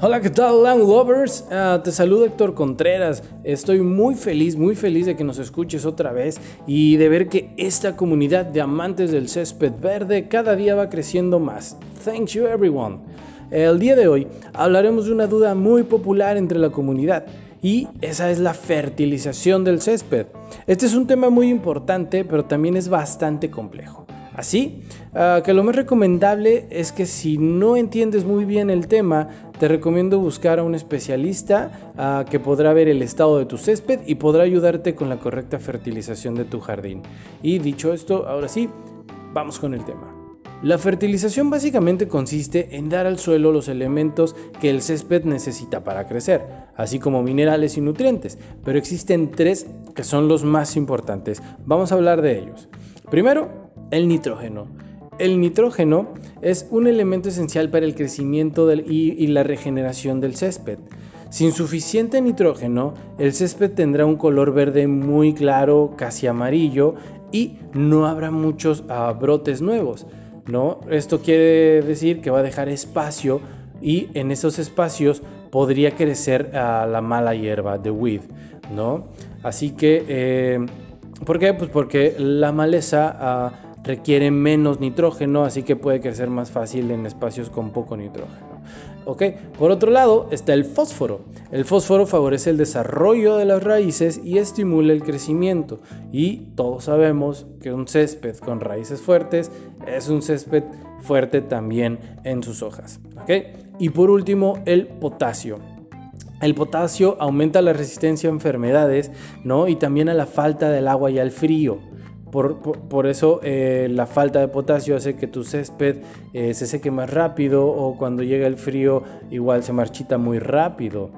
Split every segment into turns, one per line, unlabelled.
Hola, ¿qué tal, Land Lovers? Ah, te saludo Héctor Contreras. Estoy muy feliz, muy feliz de que nos escuches otra vez y de ver que esta comunidad de amantes del césped verde cada día va creciendo más. Thank you, everyone. El día de hoy hablaremos de una duda muy popular entre la comunidad y esa es la fertilización del césped. Este es un tema muy importante, pero también es bastante complejo. Así ah, que lo más recomendable es que si no entiendes muy bien el tema, te recomiendo buscar a un especialista ah, que podrá ver el estado de tu césped y podrá ayudarte con la correcta fertilización de tu jardín. Y dicho esto, ahora sí, vamos con el tema. La fertilización básicamente consiste en dar al suelo los elementos que el césped necesita para crecer, así como minerales y nutrientes, pero existen tres que son los más importantes. Vamos a hablar de ellos. Primero, el nitrógeno. El nitrógeno es un elemento esencial para el crecimiento y, la regeneración del césped. Sin suficiente nitrógeno, el césped tendrá un color verde muy claro, casi amarillo, y no habrá muchos brotes nuevos. ¿no? Esto quiere decir que va a dejar espacio y en esos espacios podría crecer ah, la mala hierba de weed. ¿no? Así que, eh, ¿por qué? Pues porque la maleza... Ah, requiere menos nitrógeno, así que puede crecer más fácil en espacios con poco nitrógeno. ¿Ok? Por otro lado está el fósforo. El fósforo favorece el desarrollo de las raíces y estimula el crecimiento. Y todos sabemos que un césped con raíces fuertes es un césped fuerte también en sus hojas. ¿Ok? Y por último, el potasio. El potasio aumenta la resistencia a enfermedades, ¿no? Y también a la falta del agua y al frío. Por, eso eh, la falta de potasio hace que tu césped eh, se seque más rápido o cuando llega el frío igual se marchita muy rápido.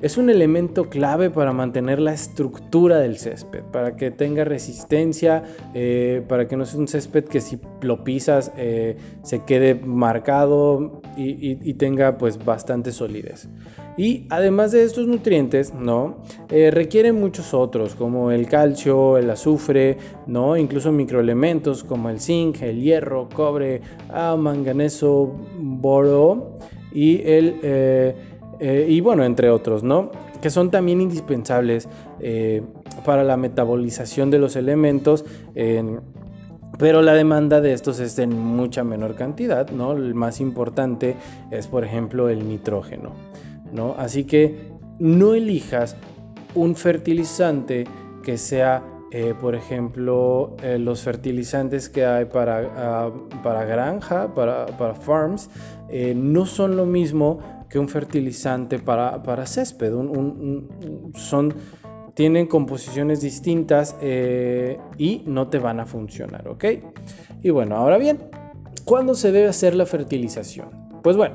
Es un elemento clave para mantener la estructura del césped, para que tenga resistencia, eh, para que no sea un césped que si lo pisas se quede marcado y, y tenga pues bastante solidez. Y además de estos nutrientes, ¿no? Eh, requieren muchos otros, como el calcio, el azufre, ¿no? Incluso microelementos como el zinc, el hierro, cobre, ah, manganeso, boro y el... Eh, eh, y bueno, entre otros, ¿no? Que son también indispensables para la metabolización de los elementos. pero la demanda de estos es en mucha menor cantidad, ¿no? El más importante es, por ejemplo, el nitrógeno. Así que no elijas un fertilizante que sea, eh, por ejemplo, eh, los fertilizantes que hay para, ah, para granja, para, farms, eh, no son lo mismo que un fertilizante para, para césped. son, tienen composiciones distintas y no te van a funcionar, ¿ok? Y bueno, ahora bien, ¿cuándo se debe hacer la fertilización? Pues bueno,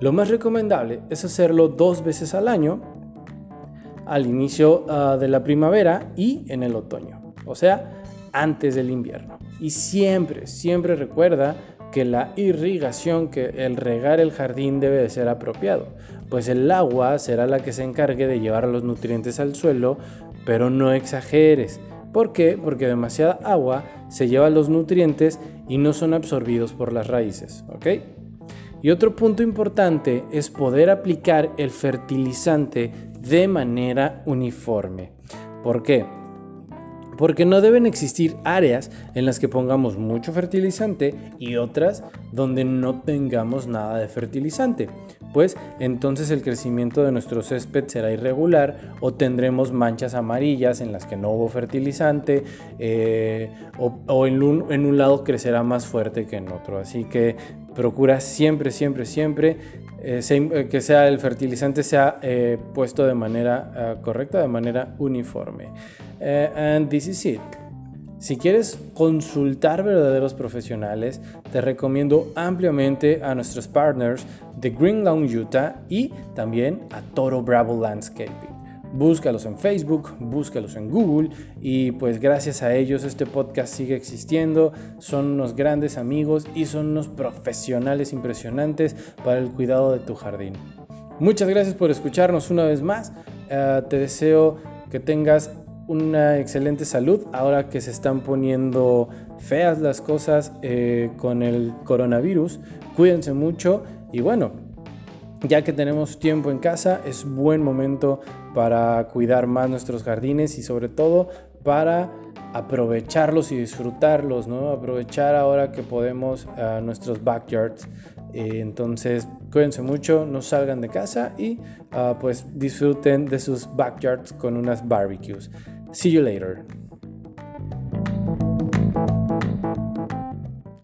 lo más recomendable es hacerlo dos veces al año, al inicio ah, de la primavera y en el otoño, o sea, antes del invierno. Y siempre, siempre recuerda que la irrigación, que el regar el jardín debe de ser apropiado, pues el agua será la que se encargue de llevar los nutrientes al suelo, pero no exageres. ¿Por qué? Porque demasiada agua se lleva los nutrientes y no son absorbidos por las raíces, ¿ok? Y otro punto importante es poder aplicar el fertilizante de manera uniforme. ¿Por qué? Porque no deben existir áreas en las que pongamos mucho fertilizante y otras donde no tengamos nada de fertilizante, pues entonces el crecimiento de nuestro césped será irregular o tendremos manchas amarillas en las que no hubo fertilizante eh, o, en, un, lado crecerá más fuerte que en otro. Así que procura siempre, siempre, siempre eh, eh, que sea el fertilizante sea puesto de manera correcta, de manera uniforme. And this is it. Si quieres consultar verdaderos profesionales, te recomiendo ampliamente a nuestros partners de Green Lawn Utah y también a Toro Bravo Landscaping. Búscalos en Facebook, búscalos en Google y pues gracias a ellos este podcast sigue existiendo. Son unos grandes amigos y son unos profesionales impresionantes para el cuidado de tu jardín. Muchas gracias por escucharnos una vez más. Eh, te deseo que tengas una excelente salud ahora que se están poniendo feas las cosas eh, con el coronavirus. Cuídense mucho y bueno, ya que tenemos tiempo en casa, es buen momento para cuidar más nuestros jardines y sobre todo para aprovecharlos y disfrutarlos, ¿no? Aprovechar ahora que podemos nuestros backyards. Eh, entonces, cuídense mucho, no salgan de casa y ah, pues disfruten de sus backyards con unas barbecues. See you later.